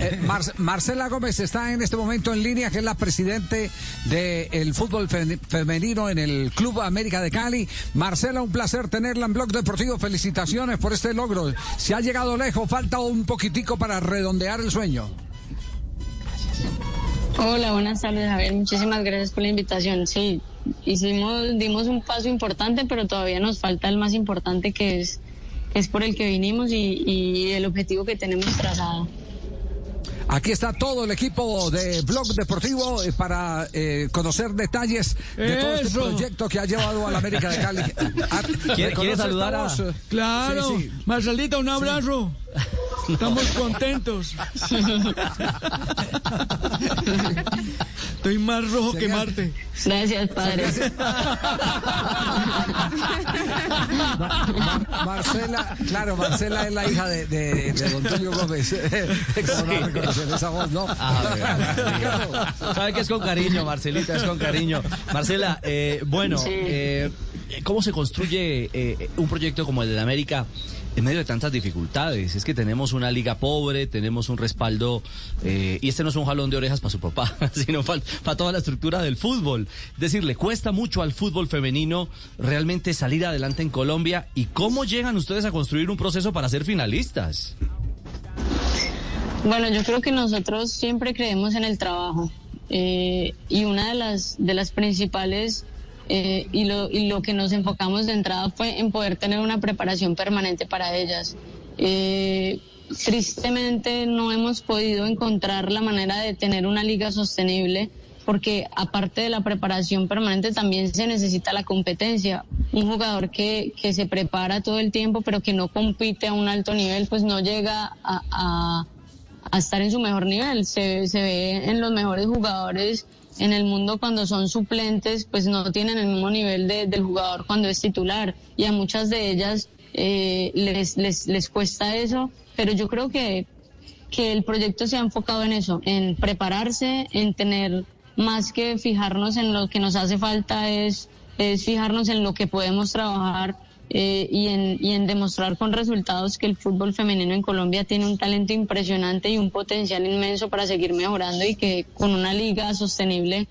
Eh, Mar- Marcela Gómez está en este momento en línea, que es la presidente del fútbol fe- femenino en el Club América de Cali. Marcela, un placer tenerla en Blog Deportivo. Felicitaciones por este logro. Se ha llegado lejos, falta un poquitico para redondear el sueño. Hola, buenas tardes, Javier. Muchísimas gracias por la invitación. Sí, hicimos, dimos un paso importante, pero todavía nos falta el más importante que es, es por el que vinimos y el objetivo que tenemos trazado. Aquí está todo el equipo de Blog Deportivo eh, para eh, conocer detalles de todo este proyecto que ha llevado a la América de Cali. Ah, ¿Quiere- ¿reconoce quiere saludar a-? Claro, Sí, sí. Marcelita, un abrazo. Estamos contentos. Estoy más rojo que. Marte. Gracias, padre. Mar- Marcela, claro, Marcela es la hija de, de, de don Tulio Gómez. ¿Cómo no reconocer esa voz, no? Sabe que es con cariño, Marcelita, es con cariño. Marcela, eh, bueno, Sí. eh, ¿cómo se construye eh, un proyecto como el de la América en medio de tantas dificultades? Es que tenemos una liga pobre, tenemos un respaldo, eh, y este no es un jalón de orejas para su papá, sino para toda la estructura del fútbol. Es decir, le cuesta mucho al fútbol femenino realmente salir adelante en Colombia. ¿Y cómo llegan ustedes a construir un proceso para ser finalistas? Bueno, yo creo que nosotros siempre creemos en el trabajo eh, y una de las de las principales eh, y, lo, y lo que nos enfocamos de entrada fue en poder tener una preparación permanente para ellas. Eh, tristemente no hemos podido encontrar la manera de tener una liga sostenible porque aparte de la preparación permanente también se necesita la competencia. Un jugador que, que se prepara todo el tiempo pero que no compite a un alto nivel pues no llega a, a a estar en su mejor nivel. Se, se ve en los mejores jugadores en el mundo cuando son suplentes, pues no tienen el mismo nivel de- del jugador cuando es titular. Y a muchas de ellas eh, les, les, les cuesta eso, pero yo creo que, que el proyecto se ha enfocado en eso, en prepararse, en tener más que fijarnos en lo que nos hace falta, es, es fijarnos en lo que podemos trabajar eh, y, en, y en demostrar con resultados que el fútbol femenino en Colombia tiene un talento impresionante y un potencial inmenso para seguir mejorando y que con una liga sostenible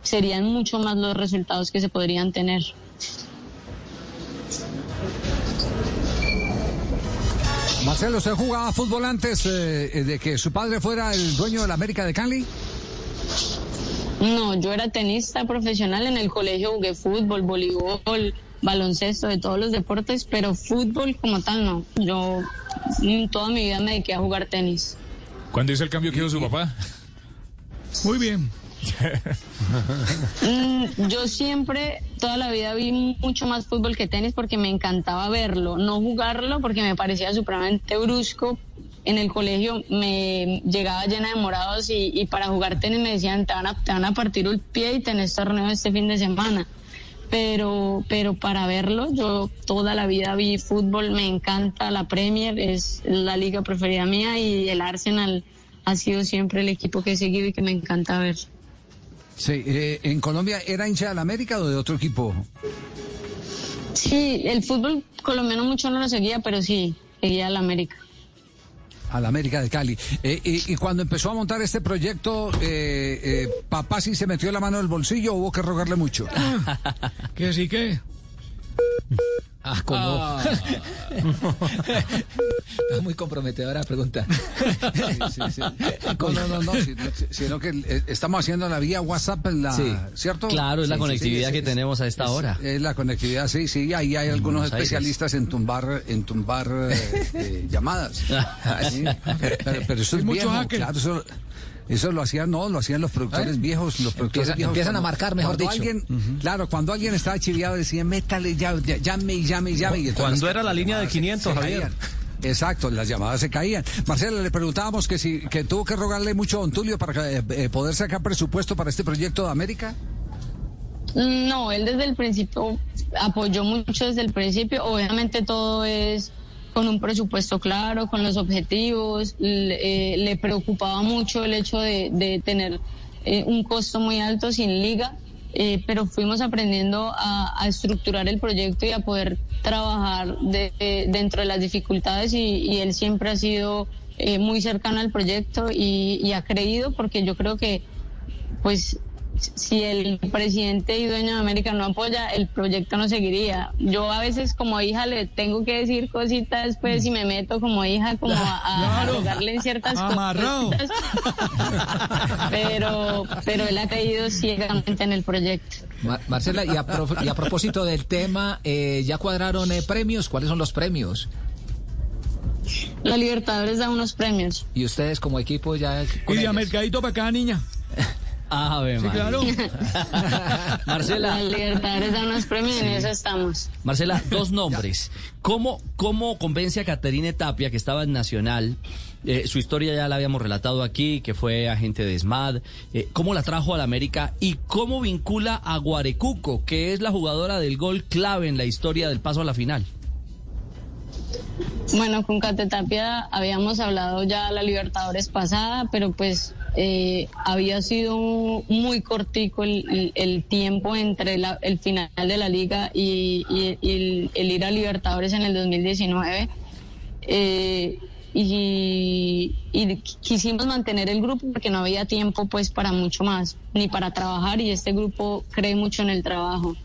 serían mucho más los resultados que se podrían tener. Marcelo, ¿usted jugaba fútbol antes eh, de que su padre fuera el dueño de la América de Cali? No, yo era tenista profesional en el colegio, jugué fútbol, voleibol, baloncesto, de todos los deportes, pero fútbol como tal no. Yo toda mi vida me dediqué a jugar tenis. ¿Cuándo hizo el cambio que hizo su papá? Muy bien. Mm, yo siempre, toda la vida vi mucho más fútbol que tenis porque me encantaba verlo, no jugarlo porque me parecía supremamente brusco. En el colegio me llegaba llena de morados y, y para jugar tenis me decían te van, a, te van a partir el pie y tenés torneo este fin de semana. Pero, pero para verlo, yo toda la vida vi fútbol, me encanta la Premier, es la liga preferida mía y el Arsenal ha sido siempre el equipo que he seguido y que me encanta ver. Sí, eh, ¿en Colombia era hincha de la América o de otro equipo? Sí, el fútbol colombiano mucho no lo seguía, pero sí, seguía al América. A la América de Cali. Eh, y, cuando empezó a montar este proyecto, eh, eh, papá sí se metió la mano en el bolsillo o hubo que rogarle mucho. ¿Qué sí que? Ah, ¿cómo? Está muy comprometedora la pregunta. Sí, sí, sí. No, no, no, no, si- sino que eh, estamos haciendo la vía WhatsApp, en la, Sí. ¿cierto? Claro, es la Sí, sí, conectividad sí, que es- tenemos a esta es- hora. Es la conectividad, sí, sí, ahí hay algunos Buenos Aires. especialistas en tumbar, en tumbar eh, eh, llamadas. Sí, Pero, pero- pero eso es mucho hacker. claro, eso, eso lo hacían, no, lo hacían los productores ¿Eh? viejos, los productores Empiezan- viejos. empiezan a marcar, mejor cuando dicho. Alguien, Claro, cuando alguien estaba chiviado decían, métale, ya, ya- llame y llame y llame. y Cuando era la línea de se 500, caían. Javier. Exacto, las llamadas se caían. Marcela, le preguntábamos que si que tuvo que rogarle mucho a Don Tulio para eh, eh, poder sacar presupuesto para este proyecto de América. No, él desde el principio apoyó mucho desde el principio. Obviamente todo es con un presupuesto claro, con los objetivos. Le, eh, le preocupaba mucho el hecho de, tener eh, un costo muy alto sin liga, eh, pero fuimos aprendiendo a, estructurar el proyecto y a poder trabajar de, de, dentro de las dificultades y, él siempre ha sido muy cercano al proyecto y ha creído porque yo creo que pues si el presidente y dueño de América no apoya, el proyecto no seguiría. Yo a veces como hija le tengo que decir cositas, pues, y me meto como hija como a, a, rogarle en ciertas Amarrado. cosas. pero, pero él ha creído ciegamente en el proyecto. Ma- Marcela, y a, y a propósito del tema, eh, ¿ya cuadraron eh, premios? ¿Cuáles son los premios? La Libertadores da unos premios. Y ustedes como equipo ya... Y de mercadito para cada niña. Ave Sí, claro. Marcela, La Libertadores da unos premios y en eso estamos. Marcela, dos nombres. ¿Cómo, cómo convence a Caterine Tapia, que estaba en Nacional? eh, su historia ya la habíamos relatado aquí, que fue agente de SMAD. eh, ¿Cómo la trajo a la América? ¿Y cómo vincula a Guarecuco, que es la jugadora del gol clave en la historia del paso a la final? Bueno, con Cate Tapia habíamos hablado ya la Libertadores pasada, pero pues eh, había sido muy cortico el, tiempo entre la- el final de la liga y, el ir a Libertadores en el 2019. Eh, y, y quisimos mantener el grupo porque no había tiempo pues para mucho más, ni para trabajar y este grupo cree mucho en el trabajo.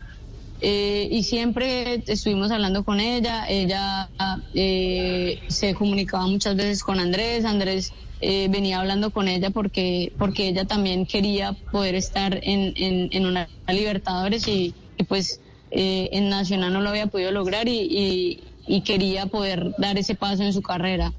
Eh, y siempre estuvimos hablando con ella, ella eh, se comunicaba muchas veces con Andrés, Andrés eh, venía hablando con ella porque, porque ella también quería poder estar en, en, una Libertadores y, y pues eh, en Nacional no lo había podido lograr y, y, y quería poder dar ese paso en su carrera.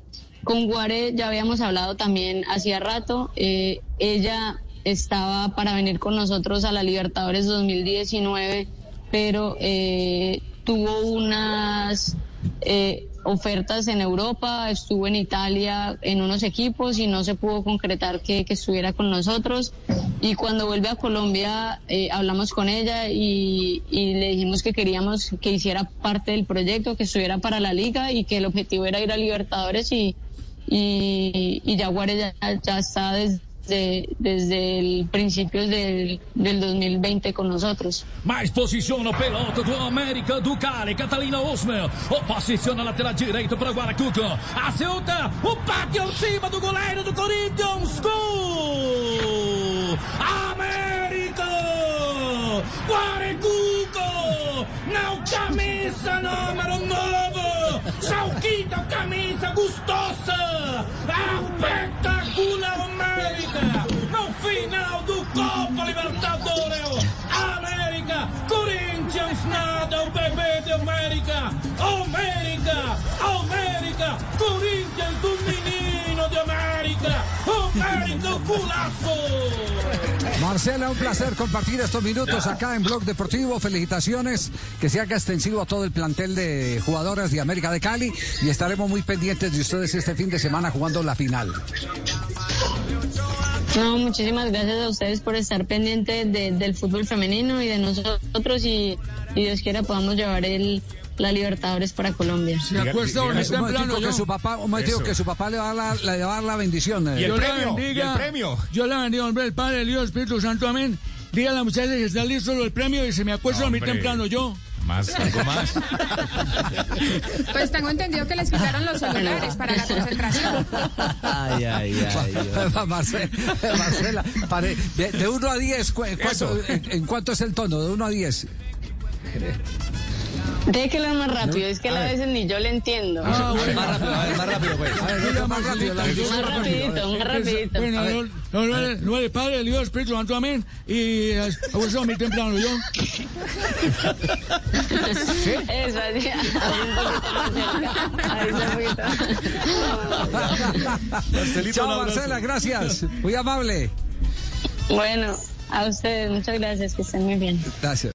Con Guare ya habíamos hablado también hacía rato, eh, ella estaba para venir con nosotros a la Libertadores 2019 pero eh, tuvo unas eh, ofertas en Europa, estuvo en Italia en unos equipos y no se pudo concretar que, que estuviera con nosotros. Y cuando vuelve a Colombia eh, hablamos con ella y, le dijimos que queríamos que hiciera parte del proyecto, que estuviera para la liga y que el objetivo era ir a Libertadores y, y, y Jaguares ya, ya está desde, desde el principios del, del 2020 con nosotros. Mais posiciona pelota do América do Cali. Catalina Osmer. Posiciona a lateral direito para Guaracuco. Acerta. O bate em cima do goleiro do Corinthians. Gol! América! Guaracuco! Não camisa número 9! Salquita camisa gustosa! Espetacular América! No final do Copa Libertadores! América! Corinthians nada! O bebê de América! América! América! Corinthians do menino de América! América culazo! Marcela, un placer compartir estos minutos acá en Blog Deportivo. Felicitaciones, que se haga extensivo a todo el plantel de jugadoras de América de Cali y estaremos muy pendientes de ustedes este fin de semana jugando la final. No, muchísimas gracias a ustedes por estar pendientes de- del fútbol femenino y de nosotros y, y Dios quiera podamos llevar el, la Libertadores para Colombia. Se acuesta Un momentico temprano que yo. su papá, un que su papá le va a dar la, le va a dar la bendición. eh. Y el Dios la premio, bendiga. y el premio. Yo la bendiga, hombre, el Padre, el el Espíritu Santo, amén. Diga a la muchacha que está listo el premio y se me acuesta muy Hombre. temprano yo. Más, algo más. Pues tengo entendido que les quitaron los celulares para la concentración. Ay, ay, ay. Marcela, Marcela, pare- de, de 1 a 10, cu- ¿cuánto- en cuánto es el tono? De 1 a 10. Deje que lo más rápido, es que a veces ni yo le entiendo. Ah, bueno. Más rápido, a ver, más rápido, pues. A ver, venga, más rápido. la- Más rapidito, más rapidito. Bueno, no, no, no, no, el Padre, el Hijo, el Espíritu Santo, amén. Y eh, acuesta muy temprano yo. Eso, así, ahí. Chao, Marcela, gracias. Muy amable. Bueno, a ustedes, muchas gracias, que estén muy bien. Gracias.